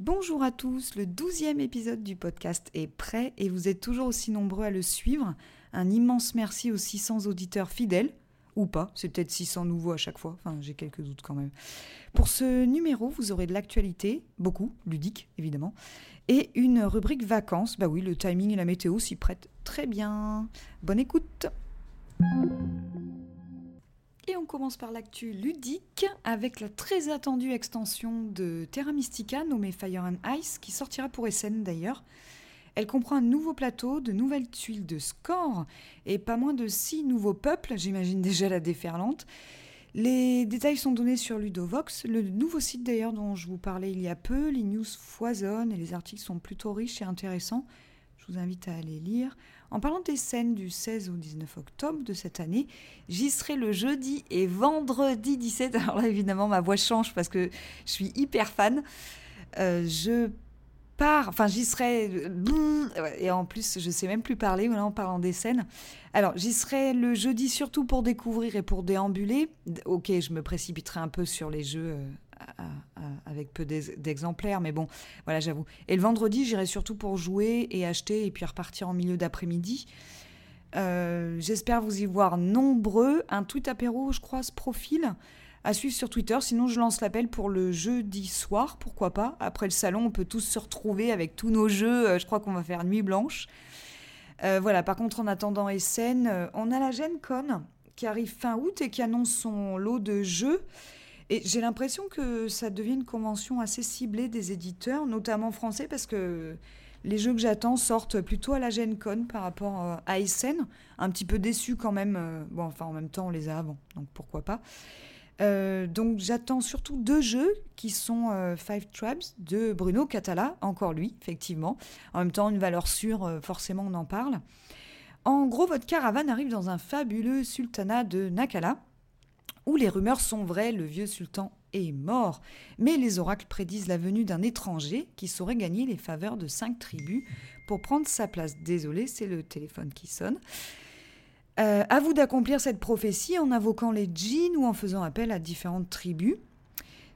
Bonjour à tous, le douzième épisode du podcast est prêt et vous êtes toujours aussi nombreux à le suivre. Un immense merci aux 600 auditeurs fidèles, ou pas, c'est peut-être 600 nouveaux à chaque fois, enfin j'ai quelques doutes quand même. Pour ce numéro, vous aurez de l'actualité, beaucoup, ludique évidemment, et une rubrique vacances. Bah oui, le timing et la météo s'y prêtent très bien. Bonne écoute on commence par l'actu ludique avec la très attendue extension de Terra Mystica nommée Fire and Ice qui sortira pour Essen d'ailleurs. Elle comprend un nouveau plateau, de nouvelles tuiles de score et pas moins de six nouveaux peuples, j'imagine déjà la déferlante. Les détails sont donnés sur Ludovox, le nouveau site d'ailleurs dont je vous parlais il y a peu. Les news foisonnent et les articles sont plutôt riches et intéressants. Je vous invite à aller lire. En parlant des scènes du 16 au 19 octobre de cette année, j'y serai le jeudi et vendredi 17. Alors là, évidemment, ma voix change parce que je suis hyper fan. Euh, je pars, enfin j'y serai, et en plus je sais même plus parler en parlant des scènes. Alors j'y serai le jeudi surtout pour découvrir et pour déambuler. Ok, je me précipiterai un peu sur les jeux euh, avec peu d'exemplaires, mais bon, voilà, j'avoue. Et le vendredi, j'irai surtout pour jouer et acheter et puis repartir en milieu d'après-midi. Euh, j'espère vous y voir nombreux. Un tweet apéro, je crois, ce profil à suivre sur Twitter. Sinon, je lance l'appel pour le jeudi soir, pourquoi pas. Après le salon, on peut tous se retrouver avec tous nos jeux. Euh, je crois qu'on va faire nuit blanche. Euh, voilà, par contre, en attendant Essen, on a la Gen Con qui arrive fin août et qui annonce son lot de jeux. Et j'ai l'impression que ça devient une convention assez ciblée des éditeurs, notamment français, parce que les jeux que j'attends sortent plutôt à la Gen Con par rapport euh, à Essen. Un petit peu déçu quand même. Euh, bon, enfin, en même temps, on les a avant, donc pourquoi pas. Euh, donc j'attends surtout deux jeux qui sont Five Tribes de Bruno Catala, encore lui, effectivement. En même temps, une valeur sûre, forcément on en parle. En gros, votre caravane arrive dans un fabuleux sultanat de Nakala, où les rumeurs sont vraies, le vieux sultan est mort. Mais les oracles prédisent la venue d'un étranger qui saurait gagner les faveurs de cinq tribus pour prendre sa place. Désolé, c'est le téléphone qui sonne. Euh, à vous d'accomplir cette prophétie en invoquant les djinns ou en faisant appel à différentes tribus.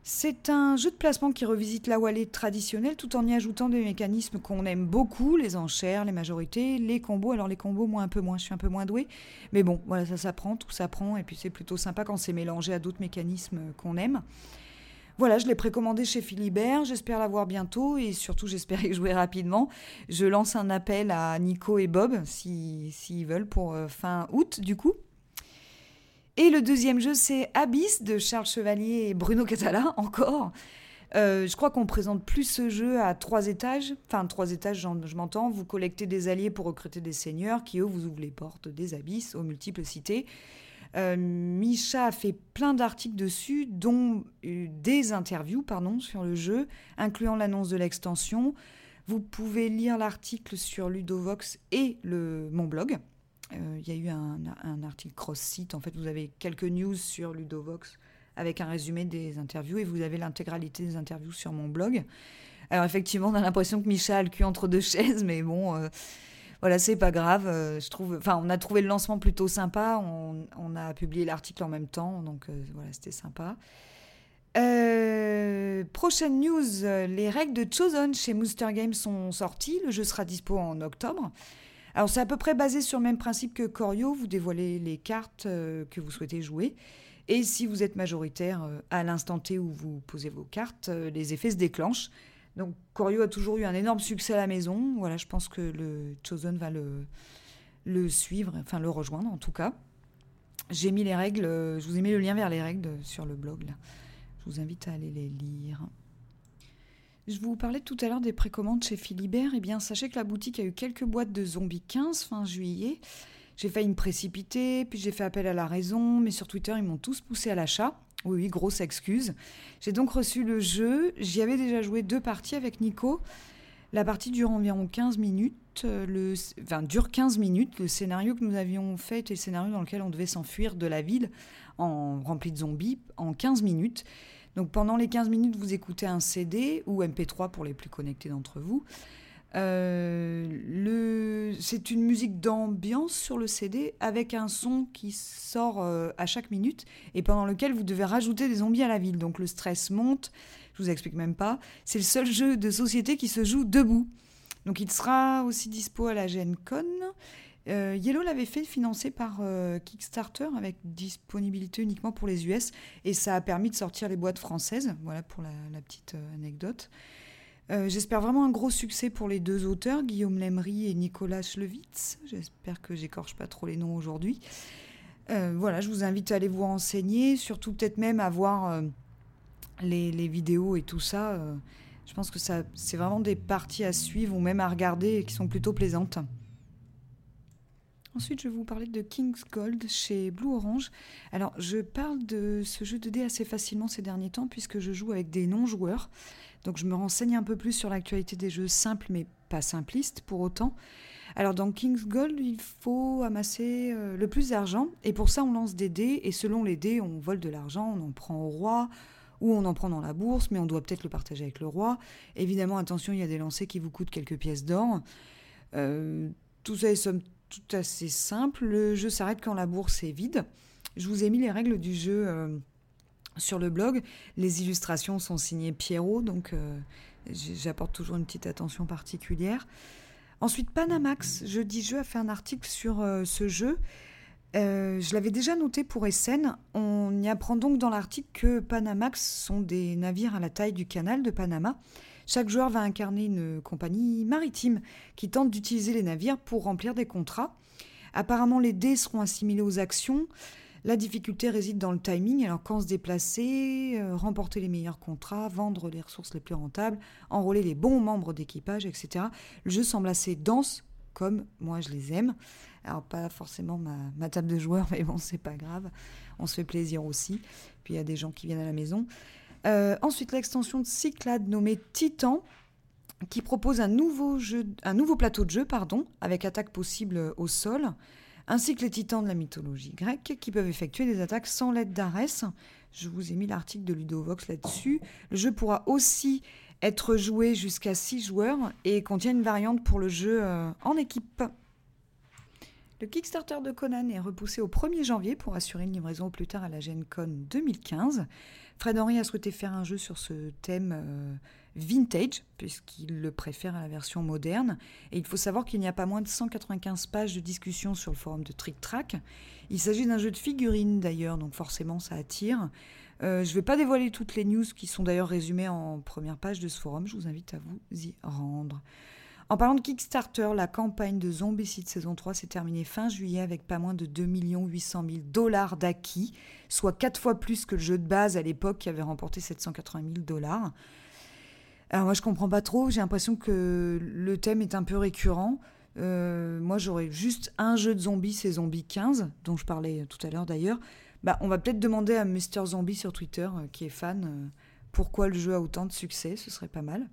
C'est un jeu de placement qui revisite la Wallée traditionnelle tout en y ajoutant des mécanismes qu'on aime beaucoup, les enchères, les majorités, les combos. Alors les combos, moi un peu moins, je suis un peu moins douée. Mais bon, voilà, ça s'apprend, tout s'apprend. Et puis c'est plutôt sympa quand c'est mélangé à d'autres mécanismes qu'on aime. Voilà, je l'ai précommandé chez Philibert, j'espère l'avoir bientôt et surtout j'espère y jouer rapidement. Je lance un appel à Nico et Bob s'ils veulent pour euh, fin août du coup. Et le deuxième jeu, c'est Abyss de Charles Chevalier et Bruno Catala, encore. Euh, je crois qu'on présente plus ce jeu à trois étages. Enfin, trois étages, je m'entends. Vous collectez des alliés pour recruter des seigneurs qui, eux, vous ouvrent les portes des abysses aux multiples cités. Euh, Micha a fait plein d'articles dessus, dont euh, des interviews pardon, sur le jeu, incluant l'annonce de l'extension. Vous pouvez lire l'article sur Ludovox et le, mon blog. Euh, il y a eu un, article cross-site. En fait, vous avez quelques news sur Ludovox avec un résumé des interviews et vous avez l'intégralité des interviews sur mon blog. Alors effectivement, on a l'impression que Micha a le cul entre deux chaises, mais bon, euh, voilà, c'est pas grave. Euh, je trouve, enfin, on a trouvé le lancement plutôt sympa. On, a publié l'article en même temps, donc voilà, c'était sympa. prochaine news, les règles de Chosen chez Mooster Games sont sorties. Le jeu sera dispo en octobre. Alors c'est à peu près basé sur le même principe que Corio, vous dévoilez les cartes euh, que vous souhaitez jouer. Et si vous êtes majoritaire euh, à l'instant T où vous posez vos cartes, euh, les effets se déclenchent. Donc Corio a toujours eu un énorme succès à la maison. Voilà, je pense que le Chosen va le, suivre, enfin le rejoindre en tout cas. J'ai mis les règles, je vous ai mis le lien vers les règles sur le blog. Je vous invite à aller les lire. Je vous parlais tout à l'heure des précommandes chez Philibert. Eh bien, sachez que la boutique a eu quelques boîtes de Zombie 15 fin juillet. J'ai failli me précipiter, puis j'ai fait appel à la raison, mais sur Twitter, ils m'ont tous poussé à l'achat. Oui, oui, grosse excuse. J'ai donc reçu le jeu. J'y avais déjà joué deux parties avec Nico. La partie dure environ 15 minutes. Le, enfin, dure 15 minutes. Le scénario que nous avions fait était le scénario dans lequel on devait s'enfuir de la ville en rempli de zombies en 15 minutes. Donc pendant les 15 minutes, vous écoutez un CD ou MP3 pour les plus connectés d'entre vous. le... C'est une musique d'ambiance sur le CD avec un son qui sort à chaque minute et pendant lequel vous devez rajouter des zombies à la ville. Donc le stress monte, je vous explique même pas. C'est le seul jeu de société qui se joue debout. Donc il sera aussi dispo à la Gen Con. Euh, Yellow l'avait fait financer par euh, Kickstarter avec disponibilité uniquement pour les US et ça a permis de sortir les boîtes françaises. Voilà pour la, petite euh, anecdote. J'espère vraiment un gros succès pour les deux auteurs, Guillaume Lemery et Nicolas Schlewitz. J'espère que j'écorche pas trop les noms aujourd'hui. voilà, je vous invite à aller vous renseigner, surtout peut-être même à voir les, vidéos et tout ça. je pense que c'est vraiment des parties à suivre ou même à regarder qui sont plutôt plaisantes. Ensuite, je vais vous parler de King's Gold chez Blue Orange. Alors, je parle de ce jeu de dés assez facilement ces derniers temps puisque je joue avec des non-joueurs. Donc, je me renseigne un peu plus sur l'actualité des jeux simples mais pas simplistes pour autant. Alors, dans King's Gold, il faut amasser euh, le plus d'argent et pour ça, on lance des dés et selon les dés, on vole de l'argent, on en prend au roi ou on en prend dans la bourse, mais on doit peut-être le partager avec le roi. Évidemment, attention, il y a des lancers qui vous coûtent quelques pièces d'or. Euh, tout ça est somme tout assez simple. Le jeu s'arrête quand la bourse est vide. Je vous ai mis les règles du jeu euh, sur le blog. Les illustrations sont signées Pierrot, donc euh, j'apporte toujours une petite attention particulière. Ensuite, Panamax, jeudi jeu, a fait un article sur euh, ce jeu. je l'avais déjà noté pour SN. On y apprend donc dans l'article que Panamax sont des navires à la taille du canal de Panama chaque joueur va incarner une compagnie maritime qui tente d'utiliser les navires pour remplir des contrats. Apparemment, les dés seront assimilés aux actions. La difficulté réside dans le timing, alors quand se déplacer, euh, remporter les meilleurs contrats, vendre les ressources les plus rentables, enrôler les bons membres d'équipage, etc. Le jeu semble assez dense, comme moi je les aime. Alors pas forcément ma, table de joueurs, mais bon, c'est pas grave. On se fait plaisir aussi. Puis il y a des gens qui viennent à la maison. Euh, ensuite, l'extension de Cyclade nommée Titan, qui propose un nouveau, plateau de jeu avec attaque possible au sol, ainsi que les titans de la mythologie grecque, qui peuvent effectuer des attaques sans l'aide d'Arès. Je vous ai mis l'article de Ludovox là-dessus. Le jeu pourra aussi être joué jusqu'à 6 joueurs et contient une variante pour le jeu euh, en équipe. Le Kickstarter de Conan est repoussé au 1er janvier pour assurer une livraison au plus tard à la Gen Con 2015. Fred Henry a souhaité faire un jeu sur ce thème euh, vintage, puisqu'il le préfère à la version moderne. Et il faut savoir qu'il n'y a pas moins de 195 pages de discussion sur le forum de Trick Track. Il s'agit d'un jeu de figurines d'ailleurs, donc forcément ça attire. Euh, je ne vais pas dévoiler toutes les news qui sont d'ailleurs résumées en première page de ce forum, je vous invite à vous y rendre. En parlant de Kickstarter, la campagne de Zombicide saison 3 s'est terminée fin juillet avec pas moins de 2 800 000 dollars d'acquis, soit 4 fois plus que le jeu de base à l'époque qui avait remporté 780 000 dollars. Alors moi je comprends pas trop, j'ai l'impression que le thème est un peu récurrent. Euh, moi j'aurais juste un jeu de zombies, c'est Zombie 15, dont je parlais tout à l'heure d'ailleurs. Bah, on va peut-être demander à Mr. Zombie sur Twitter, euh, qui est fan, euh, pourquoi le jeu a autant de succès, ce serait pas mal.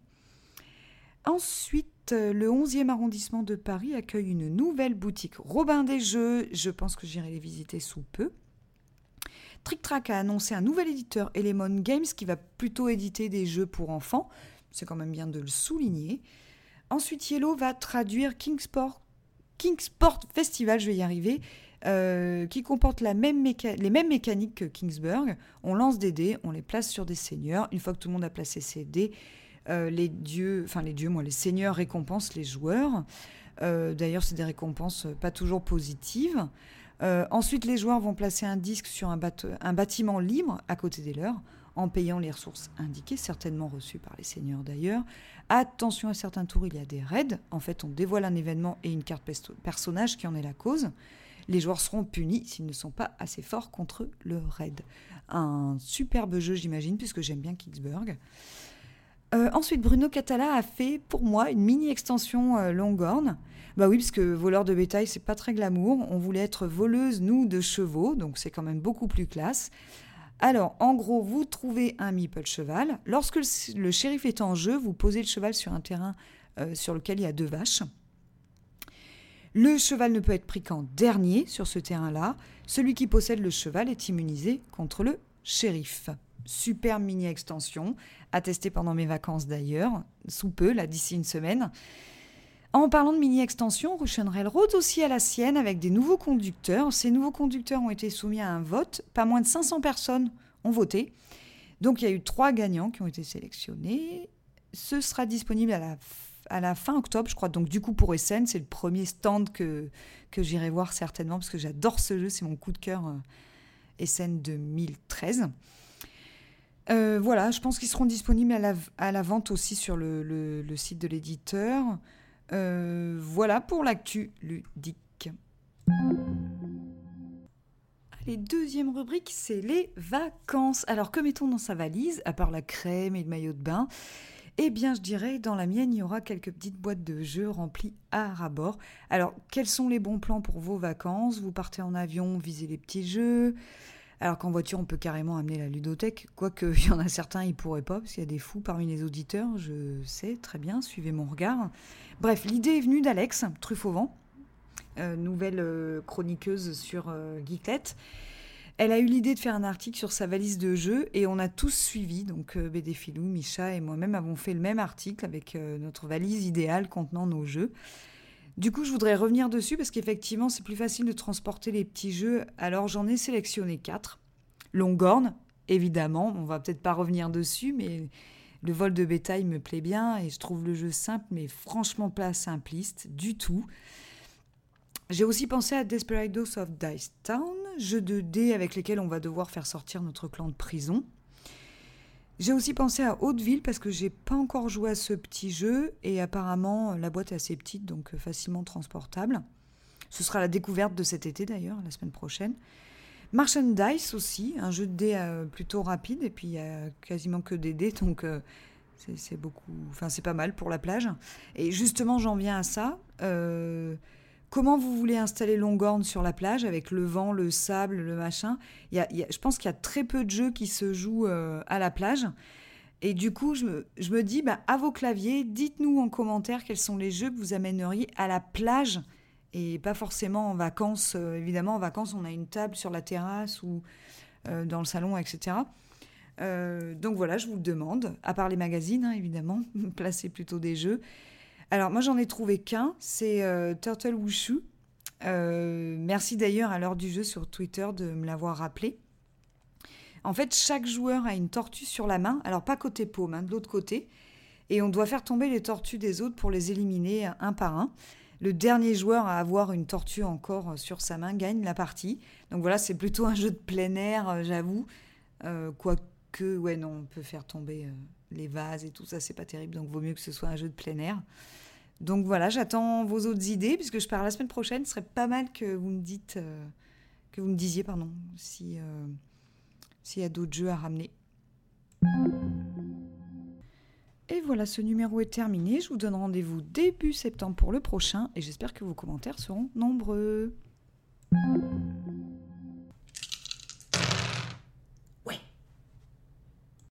Ensuite, euh, le 11e arrondissement de Paris accueille une nouvelle boutique Robin des Jeux. Je pense que j'irai les visiter sous peu. Trick Track a annoncé un nouvel éditeur, Element Games, qui va plutôt éditer des jeux pour enfants. C'est quand même bien de le souligner. Ensuite, Yellow va traduire Kingsport, Kingsport Festival, je vais y arriver, euh, qui comporte les mêmes mécaniques que Kingsburg. On lance des dés, on les place sur des seigneurs. Une fois que tout le monde a placé ses dés, euh, les dieux, enfin les dieux, moi, les seigneurs récompensent les joueurs. Euh, d'ailleurs, c'est des récompenses pas toujours positives. Euh, ensuite, les joueurs vont placer un disque sur un, un, bâtiment libre à côté des leurs, en payant les ressources indiquées, certainement reçues par les seigneurs d'ailleurs. Attention à certains tours, il y a des raids. En fait, on dévoile un événement et une carte personnage qui en est la cause. Les joueurs seront punis s'ils ne sont pas assez forts contre le raid. Un superbe jeu, j'imagine, puisque j'aime bien Kicksburg. Euh, ensuite, Bruno Catala a fait pour moi une mini extension euh, Longhorn. Bah oui, parce que voleur de bétail, c'est pas très glamour. On voulait être voleuse, nous, de chevaux, donc c'est quand même beaucoup plus classe. Alors, en gros, vous trouvez un meeple cheval. Lorsque le, shérif est en jeu, vous posez le cheval sur un terrain euh, sur lequel il y a deux vaches. Le cheval ne peut être pris qu'en dernier sur ce terrain-là. Celui qui possède le cheval est immunisé contre le shérif. Super mini extension, à tester pendant mes vacances d'ailleurs, sous peu, là d'ici une semaine. En parlant de mini-extension, Russian Railroad aussi à la sienne avec des nouveaux conducteurs. Ces nouveaux conducteurs ont été soumis à un vote. Pas moins de 500 personnes ont voté. Donc il y a eu trois gagnants qui ont été sélectionnés. Ce sera disponible à la, à la fin octobre, je crois. Donc du coup pour Essen, c'est le premier stand que, que j'irai voir certainement parce que j'adore ce jeu, c'est mon coup de cœur euh, Essen 2013. Euh, voilà, je pense qu'ils seront disponibles à la, à la, vente aussi sur le, le site de l'éditeur. Euh, voilà pour l'actu ludique. Allez, deuxième rubrique, c'est les vacances. Alors, que mettons dans sa valise, à part la crème et le maillot de bain? Eh bien, je dirais, dans la mienne, il y aura quelques petites boîtes de jeux remplies à rabord. Alors, quels sont les bons plans pour vos vacances? Vous partez en avion, visez les petits jeux. Alors qu'en voiture, on peut carrément amener la ludothèque, quoique il y en a certains, ils pourraient pas, parce qu'il y a des fous parmi les auditeurs, je sais, très bien, suivez mon regard. Bref, l'idée est venue d'Alex, Truffauvent, euh, nouvelle euh, chroniqueuse sur euh, Geeklet. Elle a eu l'idée de faire un article sur sa valise de jeux et on a tous suivi. Donc BD Filou, Micha et moi-même avons fait le même article avec notre valise idéale contenant nos jeux. Du coup, je voudrais revenir dessus parce qu'effectivement, c'est plus facile de transporter les petits jeux. Alors, j'en ai sélectionné quatre. Longorn, évidemment, on va peut-être pas revenir dessus, mais le vol de bétail me plaît bien et je trouve le jeu simple, mais franchement pas simpliste du tout. J'ai aussi pensé à Desperados of Dice Town, jeu de dés avec lesquels on va devoir faire sortir notre clan de prison. J'ai aussi pensé à Hauteville parce que j'ai pas encore joué à ce petit jeu et apparemment la boîte est assez petite donc facilement transportable. Ce sera la découverte de cet été d'ailleurs, la semaine prochaine. Dice aussi, un jeu de dés euh, plutôt rapide, et puis il n'y a quasiment que des dés, donc euh, c'est beaucoup, enfin c'est pas mal pour la plage. Et justement, j'en viens à ça. Euh, comment vous voulez installer Longhorn sur la plage avec le vent, le sable, le machin? Il y a, Je pense qu'il y a très peu de jeux qui se jouent à la plage. Et du coup, je me, dis, bah, à vos claviers, dites-nous en commentaire quels sont les jeux que vous amèneriez à la plage et pas forcément en vacances. Euh, évidemment, en vacances, on a une table sur la terrasse ou euh, dans le salon, etc. Euh, donc voilà, je vous le demande, à part les magazines, hein, évidemment, placez plutôt des jeux. Alors moi, j'en ai trouvé qu'un, c'est Turtle Wushu. merci d'ailleurs à l'heure du jeu sur Twitter de me l'avoir rappelé. En fait, chaque joueur a une tortue sur la main, alors pas côté paume, hein, de l'autre côté, et on doit faire tomber les tortues des autres pour les éliminer un par un. Le dernier joueur à avoir une tortue encore sur sa main gagne la partie. Donc voilà, c'est plutôt un jeu de plein air, euh, j'avoue. Euh, quoique, ouais, non, on peut faire tomber euh, les vases et tout ça, c'est pas terrible. Donc vaut mieux que ce soit un jeu de plein air. Donc voilà, j'attends vos autres idées, puisque je pars la semaine prochaine. Ce serait pas mal que vous me dites, que vous me disiez, pardon, si s'il y a d'autres jeux à ramener. Et voilà, ce numéro est terminé. Je vous donne rendez-vous début septembre pour le prochain et j'espère que vos commentaires seront nombreux.